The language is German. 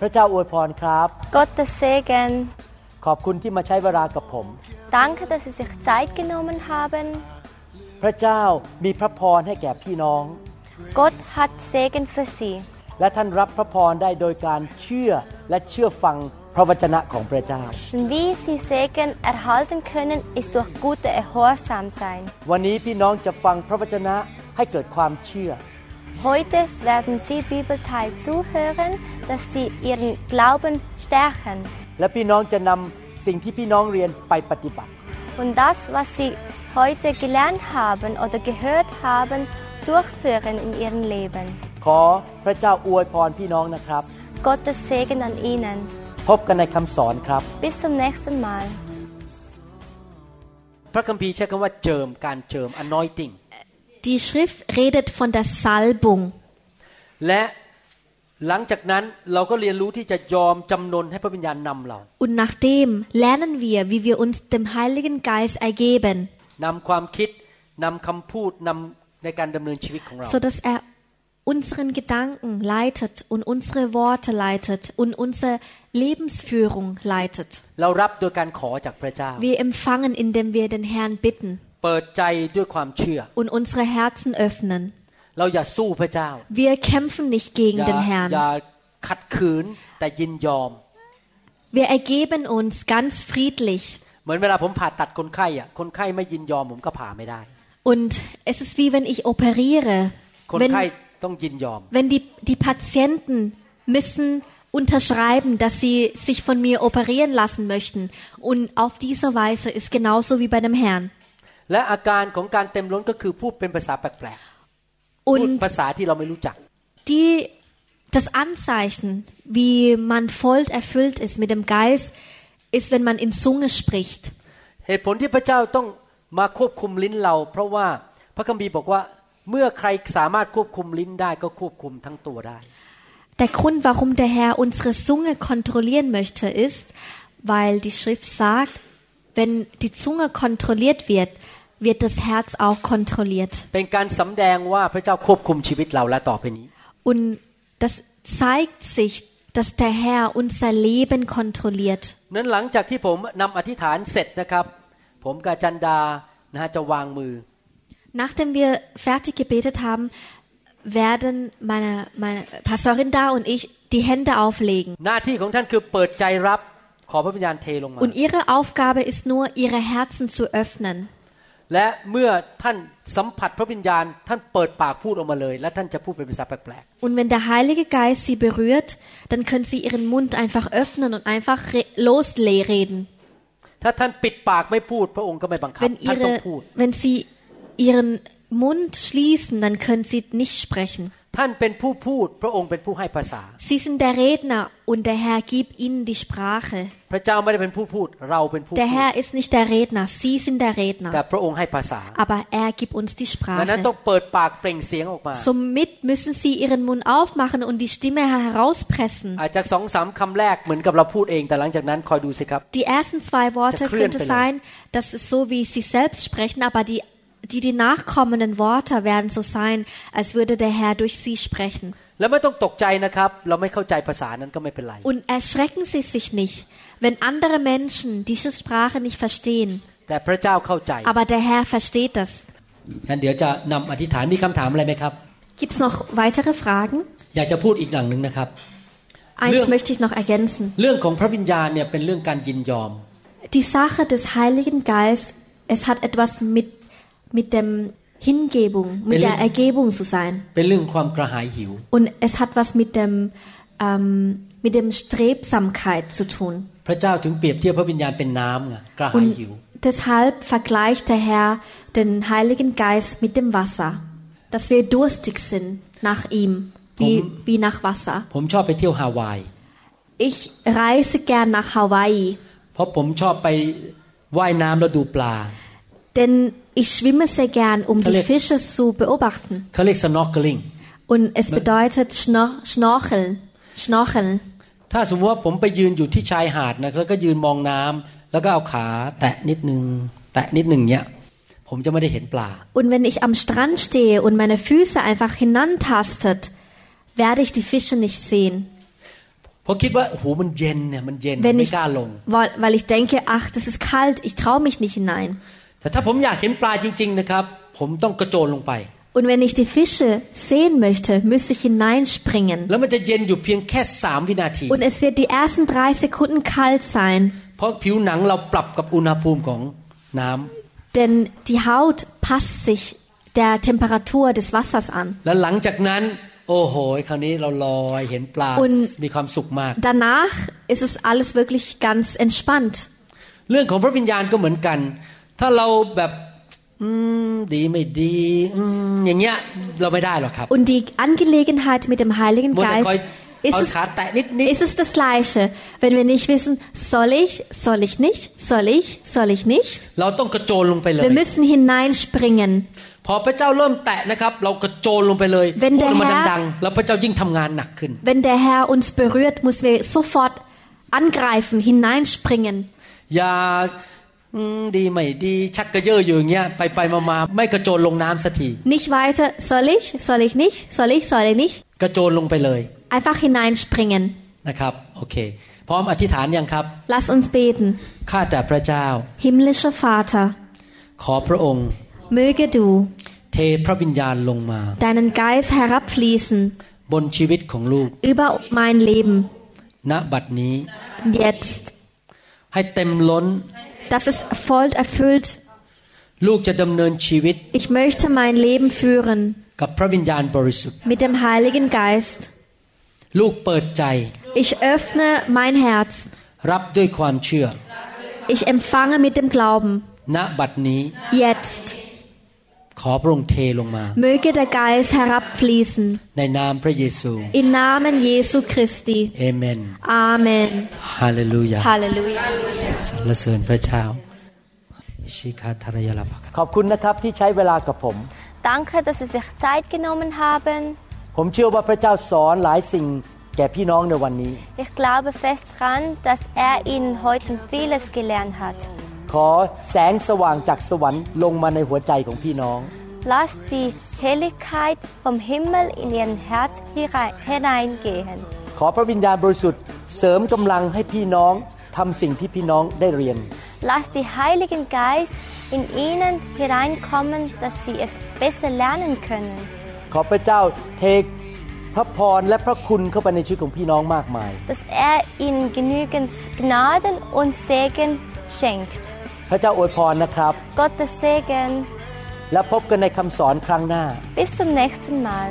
พระเจ้าอวยพรครับ Gottes Segen. ขอบคุณที่มาใช้เวลากับผม Danke, dass Sie sich Zeit genommen haben. พระเจ้ามีพระพรให้แก่พี่น้อง Gott hat Segen für Sie. และท่านรับพระพรได้โดยการเชื่อและเชื่อฟังพระวจนะของพระเจ้า Und wie Sie Segen erhalten können, ist durch gute Gehorsam sein. วันนี้พี่น้องจะฟังพระวจนะให้เกิดความเชื่อ Heute werden Sie Bibelteil zuhören, dass Sie Ihren Glauben stärken และพี่น้องจะนำสิ่งที่พี่น้องเรียนไปปฏิบัติ und das, was Sie heute gelernt haben oder gehört haben, durchführen in Ihrem Leben. ขอพระเจ้าอวยพรพี่น้องนะครับ Gottes Segen an Ihnen. พบกันในคำสอนครับ Bis zum nächsten Mal. พระคัมภีร์ใช้คำว่าเจิมการเจิม anointing Die Schrift redet von der Salbung. และหลังจากนั้นเราก็เรียนรู้ที่จะยอมจำนนให้พระวิญญาณนำเรา Und nachdem lernen wir, wie wir uns dem Heiligen Geist ergeben, นำความคิดนำคำพูดนำในการดำเนินชีวิตของเรา so dass er unseren Gedanken leitet und unsere Worte leitet und unsere Lebensführung leitet. เรารับโดยการขอจากพระเจ้า Wir empfangen, indem wir den Herrn bitten เปิดใจด้วยความเชื่อ und unsere Herzen öffnen. เราอย่าสู้พระเจ้า Wir kämpfen nicht อ gegen ย่า den อย่า Herrn. ขัดขืนแต่ยินยอม Wir ergeben uns ganz friedlich. เหมือนเวลาผมผ่าตัดคนไข้อะคนไข้ไม่ยินยอมผมก็ผ่าไม่ได้ Und es ist wie wenn ich operiere. คนไข้ Wenn, ต้องยินยอม wenn die, die Patienten müssen unterschreiben, dass sie sich von mir operieren lassen möchten. Und auf diese Weise ist genauso wie bei dem Herrn. และอาการของการเต็มล้นก็คือพูดเป็นภาษาแปลกๆพูด Und ภาษาที่เราไม่รู้จัก die, das Anzeichen, wie man voll erfüllt ist mit dem Geist, ist, wenn man in Zunge spricht. เหตุผลที่พระเจ้าต้องมาควบคุมลิ้นเรา เพราะว่าพระคัมภีร์บอกว่า เมื่อใครสามารถควบคุมลิ้นได้ก็ควบคุมทั้งตัวได้ Der Grund, warum der Herr unsere Zunge kontrollieren möchte, ist, weil die Schrift sagt, wenn die Zunge kontrolliert wird, wird das Herz auch kontrolliert. เป็นการสำแดงว่าพระเจ้าควบคุมชีวิตเราและต่อไปนี้ Und das zeigt sich, dass der Herr unser Leben kontrolliert. นั้นหลังจากที่ผมนำอธิษฐานเสร็จนะครับ ผมกับอาจันดานะฮะจะวางมือ Nachdem wir fertig gebetet haben, werden meine, meine Pastorin da und ich die Hände auflegen. หน้าที่ของท่านคือเปิดใจรับขอพระวิญญาณเทลงมา Und ihre Aufgabe ist nur, ihre Herzen zu öffnen. และเมื่อท่านสัมผัสพระวิญญาณ ท่านเปิดปากพูดออกมาเลย และท่านจะพูดเป็นภาษาแปลก Und wenn der Heilige Geist sie berührt, dann können sie ihren Mund einfach öffnen und einfach re- losreden. ๆถ้าท่านปิดปากไม่พูด พระองค์ก็ไม่บังคับ Wenn, ท่านต้อง ihre, พูด wenn sie ihren Mund schließen, dann können sie nicht sprechen. ท่านเป็นผู้พูด พระองค์เป็นผู้ให้ภาษา Sie sind der Redner und der Herr gibt ihnen die Sprache. พระเจ้าไม่ได้เป็นผู้พูด เราเป็นผู้ Der พูด Herr ist nicht der Redner, sie sind der แต่ Redner. พระองค์ให้ภาษา Aber er gibt uns die ดังนั้น Sprache. ต้องเปิดปากเปล่งเสียงออกมา Somit müssen sie ihren Mund aufmachen und die Stimme herauspressen. อาจจะสองสามคำแรกเหมือนกับเราพูดเอง แต่หลังจากนั้นคอยดูสิครับ Die ersten zwei Worte Der könnte Klönpille. sein, dass es so wie sie selbst sprechen, aber die, die, die nachkommenden Worte werden so sein, als würde der Herr durch sie sprechen. Und erschrecken Sie sich nicht, wenn andere Menschen diese Sprache nicht verstehen. Aber der Herr versteht das. Gibt es noch weitere Fragen? Eins möchte ich noch ergänzen. Die Sache des Heiligen Geistes, es hat etwas mit mit dem Hingebung, mit der Belen- Ergebung zu sein. เป็นเรื่องความกระหายหิว Und es hat was mit dem, ähm, mit dem Strebsamkeit zu tun. พระเจ้าถึงเปรียบเทียบพระวิญญาณเป็นน้ำไงกระหายหิว Und deshalb vergleicht der Herr den Heiligen Geist mit dem Wasser, dass wir durstig sind nach ihm, wie, Warum? wie nach Wasser. ผมชอบไปเที่ยวฮาวาย Ich reise gern nach Hawaii, เพราะผมชอบไปว่ายน้ำแล้วดูปลา denn ich schwimme sehr gern, um die Kalek. Fische zu beobachten. เขาเรียก snorkeling Und es bedeutet Schno Schnorcheln. Schnorcheln. ถ้าสมมติว่าผมไปยืนอยู่ที่ชายหาดนะแล้วก็ยืนมองน้ำแล้วก็เอาขาแตะนิดนึง แตะนิดนึงเนี้ย ผมจะไม่ได้เห็นปลา Und wenn ich am Strand stehe und meine Füße einfach hinantastet, werde ich die Fische nicht sehen. เพราะคิดว่าโอ้โหมันเย็นเนี่ยมันเย็น wenn ไม่ ich, กล้าลง weil, weil ich denke, ach, das ist kalt, ich traue mich nicht hinein. แต่ถ้าผมอยากเห็นปลาจริง ๆนะครับ ผมต้องกระโจนลงไป Und wenn ich die Fische sehen möchte, müsste ich hineinspringen. แล้วมันจะเย็นอยู่เพียงแค่สามวินาที Und es wird die ersten drei Sekunden kalt sein, เพราะผิวหนังเราปรับกับอุณหภูมิของน้ำ denn die Haut passt sich der Temperatur des Wassers an. และหลังจากนั้น โอ้โหคราวนี้เราลอยเห็นปลา Und มีความสุขมาก Danach ist es alles wirklich ganz entspannt. เรื่องของพระวิญญาณก็เหมือนกัน ถ้าเราแบบอืมดีไม่ดีอืมอย่างเงี้ยเราไม่ได้หรอกครับ Und die Angelegenheit mit dem Heiligen มัวแต่ Geist คอย ist เอา es, ขาแตะนิดนิด ist es das Gleiche. Wenn wir nicht wissen, soll ich, soll ich nicht, soll ich, soll ich nicht. เราต้องกระโจนลงไปเลย Wir müssen hineinspringen. พอพระเจ้าเริ่มแตะนะครับ เรากระโจนลงไปเลย Wenn พูด der มัน Herr ดังๆแล้วพระเจ้ายิ่งทำงานหนักขึ้น Wenn der Herr uns berührt, müssen wir sofort angreifen, hineinspringen. อย่าอืม ดีไม่ดีชักกระเยอะอยู่อย่างเงี้ยไปไปมามาไม่กระโจนลงน้ำสักที Nicht weiter, soll ich, soll ich nicht, soll ich, soll ich nicht. กระโจนลงไปเลย Einfach hineinspringen. นะครับโอเคพร้อมอธิษฐานยังครับ Lass uns beten. ข้าแต่พระเจ้า Himmlischer Vater, ขอพระองค์ möge du เทพระวิญญาณลงมา deinen Geist herabfließen บนชีวิตของลูก über mein Leben ณบัดนี้ jetzt, ให้เต็มล้น dass es voll erfüllt. ลูกจะดำเนินชีวิต Ich möchte mein Leben führen กับพระวิญญาณบริสุทธิ์ mit dem Heiligen Geist. ลูกเปิดใจ Ich öffne mein Herz. รับด้วยความเชื่อ Ich empfange mit dem Glauben. ณบัดนี้ Jetzt ขอพระองค์เทลงมา möge der Geist herabfließen. ในนามพระเยซู Im Namen Jesu Christi. เอเมน Amen. ฮาเลลูยา Halleluja. สรรเสริญพระเจ้าชิคาทารยาลาภขอบคุณนะครับที่ใช้เวลากับผม Danke, dass Sie sich Zeit genommen haben. ผมเชื่อว่าพระเจ้าสอนหลายสิ่งแก่พี่น้องในวันนี้ Ich glaube fest daran, dass er Ihnen heute vieles gelernt hat. ขอแสงสว่างจากสวรรค์ลงมาในหัวใจของพี่น้อง Lasst die Helligkeit vom Himmel in Ihr Herz hinein- hineingehen. ขอพระวิญญาณบริสุทธิ์เสริมกำลังให้พี่น้อง ทำสิ่งที่พี่น้องได้เรียน Lasst die Heiligen Geist in Ihnen hereinkommen, dass Sie es besser lernen können. ขอพระเจ้าเทพระพรและพระคุณเข้าไปในชีวิตของพี่น้องมากมาย Dass er Ihnen genügend Gnaden und Segen schenkt. พระเจ้าอวยพรนะครับ Gottes Segen. และพบกันในคำสอนครั้งหน้า Bis zum nächsten Mal.